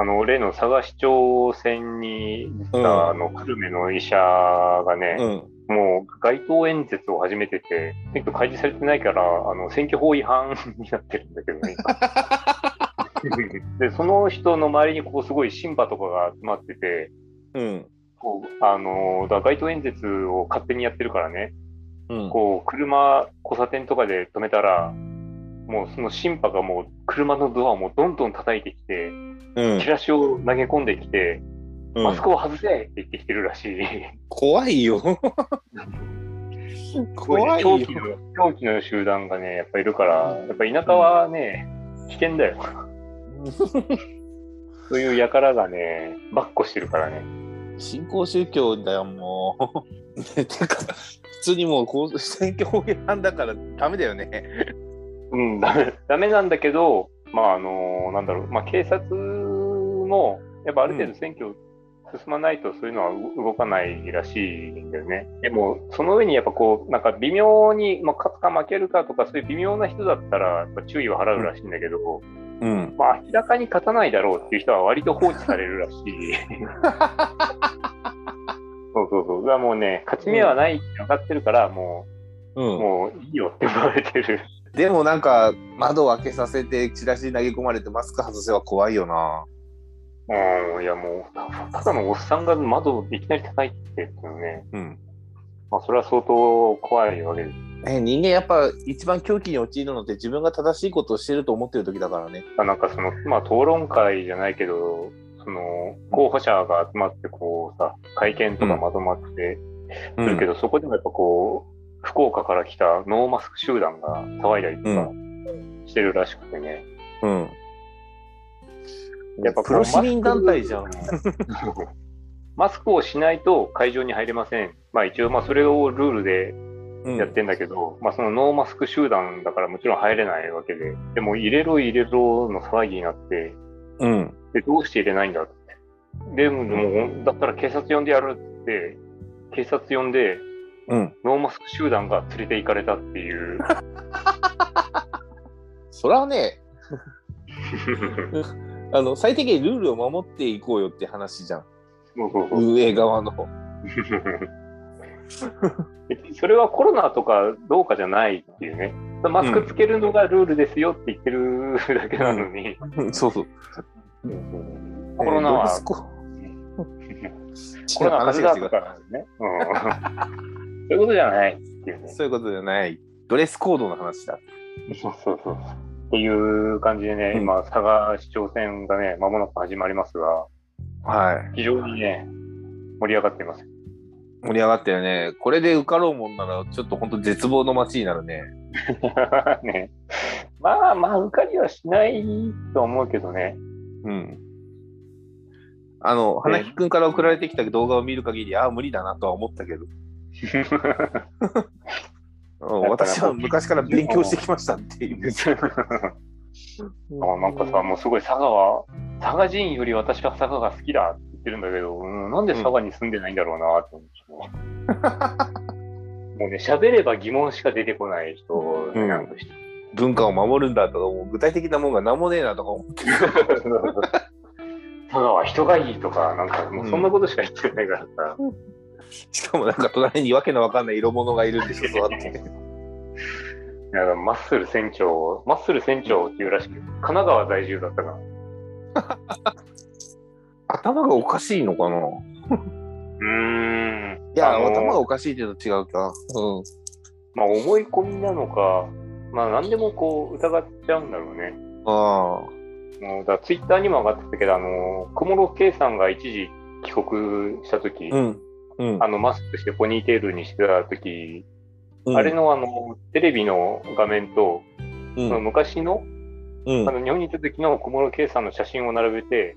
あの、例の佐賀市長選に出た、あの、久留米の医者がね、うん。もう街頭演説を始めてて、選挙開示されてないから、あの、選挙法違反になってるんだけどね。で、その人の周りにこうすごいシンパとかが集まってて、うん。こう、あの、だ街頭演説を勝手にやってるからね、うん。こう、車、交差点とかで止めたら、もうその審判がもう車のドアをもうどんどん叩いてきて、うんチラシを投げ込んできて、うんマスクを外せって言ってきてるらしい。怖いよ。怖いよ狂気の、狂気の集団がね、やっぱいるから、やっぱ田舎はね、危険だよ。そういう輩がね、ばっこしてるからね。新興宗教だよ、もう。てか、普通にもうこう選挙法違反だからダメだよね。うん、ダメ、ダメなんだけど、まあ、あの、なんだろう、まあ、警察も、やっぱある程度選挙進まないとそういうのはう動かないらしいんだよね。でも、その上にやっぱこう、なんか微妙に、まあ、勝つか負けるかとか、そういう微妙な人だったら、注意を払うらしいんだけど、うん。まあ、明らかに勝たないだろうっていう人は割と放置されるらしい。そうそうそう。だからもうね、勝ち目はないって分かってるから、もう、うん。もういいよって言われてる。でもなんか、窓を開けさせて、チラシ投げ込まれて、マスク外せは怖いよな。うん、いやもう、たただのおっさんが窓をいきなり叩いてっていうのね、うん。まあ、それは相当怖いわけです。え人間やっぱ一番狂気に陥るのって自分が正しいことをしてると思ってる時だからね。なんかその、まあ、討論会じゃないけど、その、候補者が集まって、こうさ、会見とかまとまってするけど、そこでもやっぱこう、福岡から来たノーマスク集団が騒いだりとかしてるらしくてね。うん。やっぱプロ市民団体じゃん。マスクをしないと会場に入れません。まあ一応まあそれをルールでうんやってんだけど、まあそのノーマスク集団だからもちろん入れないわけで、でも入れろ入れろの騒ぎになって、うん。で、どうして入れないんだって。でも、もうだったら警察呼んでやるって、警察呼んで、うん。ノーマスク集団が連れて行かれたっていう。それはね、あの、最低限ルールを守っていこうよって話じゃん。運営側の。それはコロナとかどうかじゃないっていうね。マスクつけるのがルールですよって言ってるだけなのに、そうそう。コロナは、コロナは風邪だとかね、うん。そういうことじゃないっていうね。そういうことじゃない。ドレスコードの話だ。そうそうそう。っていう感じでね、うん今、佐賀市長選がね、間もなく始まりますが、はい。非常にね、盛り上がっています。盛り上がってるね。これで受かろうもんなら、ちょっと本当絶望の街になるね。ね。まあまあ、受かりはしないと思うけどね。うん。あの、花木くんから送られてきた動画を見る限り、ああ、無理だなとは思ったけど。うん私は昔から勉強してきましたっていう。あなんかさ、もうすごい佐賀は、佐賀人より私は佐賀が好きだって言ってるんだけど、うん、なんで佐賀に住んでないんだろうなって思って、もうね、喋れば疑問しか出てこない人うんなんとして。文化を守るんだとか、もう具体的なもんが何もねえなとか思って。佐賀は人がいいとか、なんかもうそんなことしか言ってないからさ。しかもなんか隣にわけのわかんない色物がいるんでしょ、そうやって。いやマッスル船長、マッスル船長っていうらしく、神奈川在住だったから。頭がおかしいのかな？うーん。いや、あの頭がおかしいっていうと違うか。うん。まあ思い込みなのか、まあ何でもこう疑っちゃうんだろうね。あもうだツイッターにも上がってたけど、あの、小室圭さんが一時帰国したとき、あ。うん。うんあ。の、マスクしてポニーテールにしてたとき、うんあれ、のあの、テレビの画面と、うんその昔の、うんあの、日本にいた時の小室圭さんの写真を並べて、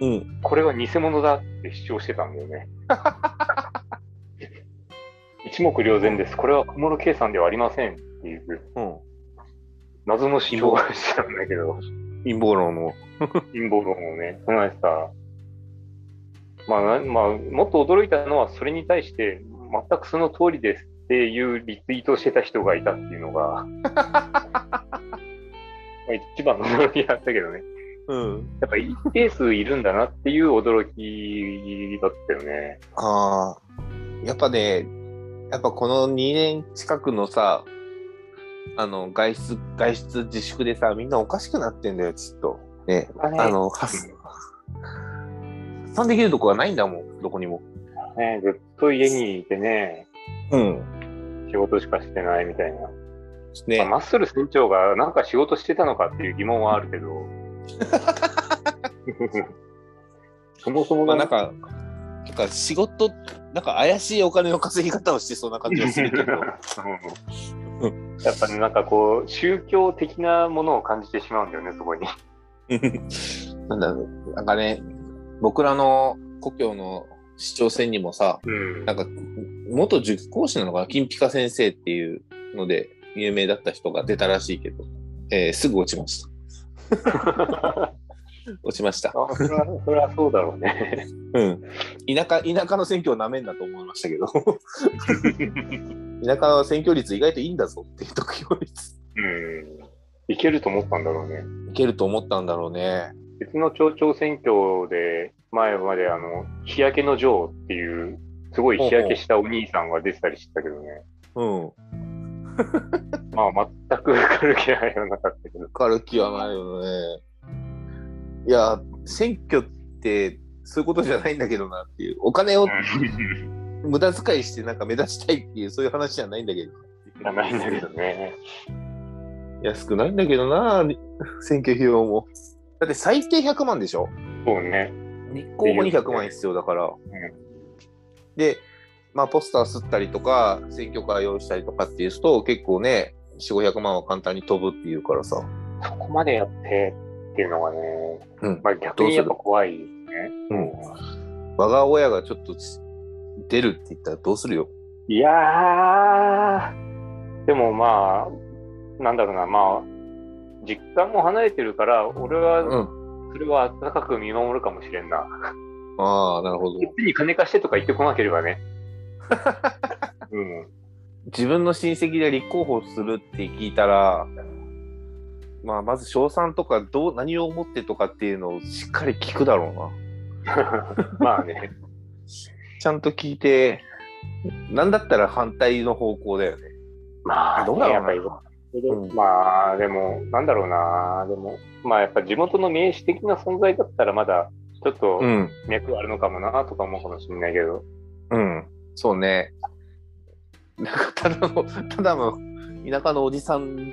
うん。これは偽物だって主張してたんだよね。一目瞭然です。これは小室圭さんではありませんっていううん。謎の主張をしてたんだけど、陰謀論の。陰謀論をね、唱えてた。まあ、なまあ、もっと驚いたのは、それに対して、全くその通りですっていうリツイートをしてた人がいたっていうのが、まあ一番の驚きだったけどね。うん。やっぱ一定数いるんだなっていう驚きだったよね。ああ。やっぱね、やっぱこの2年近くのさ、あの、外出、外出自粛でさ、みんなおかしくなってんだよ、ちょっと。ね。あねあの、発、発散できるとこがないんだもん、どこにも。ねずっと家にいてね、うん。仕事しかしてないみたいな。まあね。マッスル船長がなんか仕事してたのかっていう疑問はあるけど。そもそもがまあなんか、なんか仕事、なんか怪しいお金の稼ぎ方をしてそうな感じはするけど。うんやっぱね、なんかこう、宗教的なものを感じてしまうんだよね、そこに。なんだろう、なんかね、僕らの故郷の市長選にもさ、うんなんか、元塾講師なのかな、金ピカ先生っていうので有名だった人が出たらしいけど、えーすぐ落ちました。落ちました。あそれはそれはそうだろうね。うん。田舎、田舎の選挙をなめんなと思いましたけど、田舎の選挙率意外といいんだぞっていう得票率。うん。いけると思ったんだろうね。いけると思ったんだろうね。別の町長選挙で、前まであの、日焼けのジョーっていう、すごい日焼けしたお兄さんが出てたりしてたけどね。うん。まあ、全く受かる気配はなかったけど。受かる気はないよね。いや、選挙ってそういうことじゃないんだけどなっていう。お金を 無駄遣いしてなんか目立ちたいっていう、そういう話じゃないんだけど。じゃないんだけどね。安くないんだけどな、選挙費用も。だって最低100万でしょ？そうね。立候補に100万必要だから。で、まあポスター吸ったりとか、選挙カー用意したりとかっていうと、結構ね、4、500万は簡単に飛ぶっていうからさ。そこまでやってっていうのがね、うんまあ逆にやっぱ怖いですね。うん。我が親がちょっと出るって言ったらどうするよ？いやー、でもまあ、なんだろうな、まあ、実感も離れてるから、俺はうん。それは温かく見守るかもしれんな。ああ、なるほど。に金貸してとか言ってこなければね。うん。自分の親戚で立候補するって聞いたら、まあ、まず賞賛とかどう、何を思ってとかっていうのをしっかり聞くだろうな。まあね。ちゃんと聞いて、なんだったら反対の方向だよね。まあ、どうだろうなうんまあ、でも、なんだろうな、でも、まあやっぱ地元の名士的な存在だったらまだ、ちょっとん。脈あるのかもなとか思うかもしれないけど。うん。そうね。なんかただの、ただの田舎のおじさん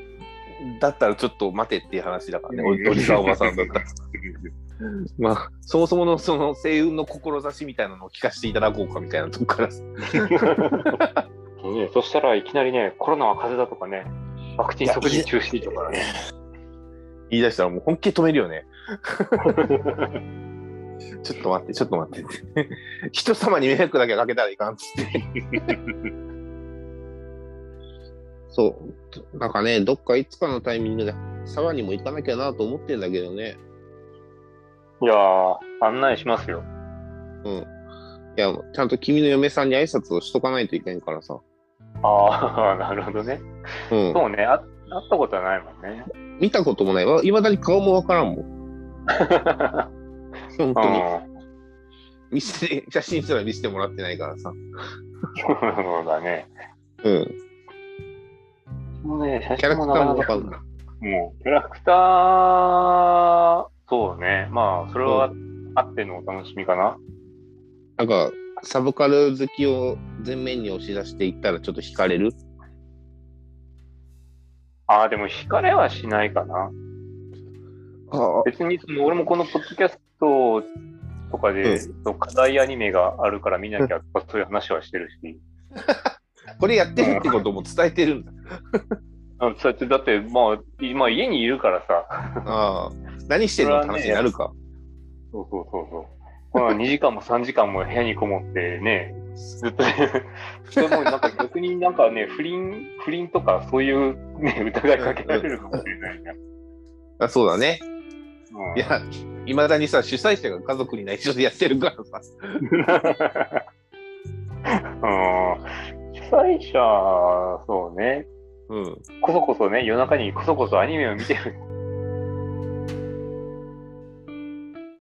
だったらちょっと待てっていう話だからね。おおじさんおばさんだったら。まあ、そもそものその星雲の志みたいなのを聞かせていただこうかみたいなとこから。ね、そしたらいきなりね、コロナは風邪だとかね、ワクチン即時中止とかね。言い出したらもう本気で止めるよね。ちょっと待って、ちょっと待って。人様に迷惑だけかけたらいかんっつって。そう。なんかね、どっかいつかのタイミングで沢にも行かなきゃなと思ってんだけどね。いやー、案内しますよ。うん。いや、ちゃんと君の嫁さんに挨拶をしとかないといけんからさ。ああ、なるほどね。うん。そうね、あ会ったことはないもんね。見たこともない。わいまだに顔もわからんもん。本当に。うん見せて、写真すら見せてもらってないからさ。そうだね。うん。もうね、写キャラクターもわか。ない。もう、キャラクター、そうね。まあ、それはあってのお楽しみかな。なんか、サブカル好きを前面に押し出していったらちょっと惹かれる？ああ、でも惹かれはしないかな。あ別にその、俺もこのポッドキャストとかで、そう課題アニメがあるから見なきゃとか、そういう話はしてるし。これやってるってことも伝えてるんだ。あそうやって、だって、まあ、今家にいるからさ。ああ。何してんのって話になるか。そうそうそうそう。この2時間も3時間も部屋にこもってね、ずっと、それもなんか逆になんかね、不倫、不倫とかそういうね、疑いかけられるかもしれないな。あそうだね。うんいや、いまだにさ、主催者が家族に内緒でやってるからさ。うん主催者、そうね、うん。こそこそね、夜中にこそこそアニメを見てる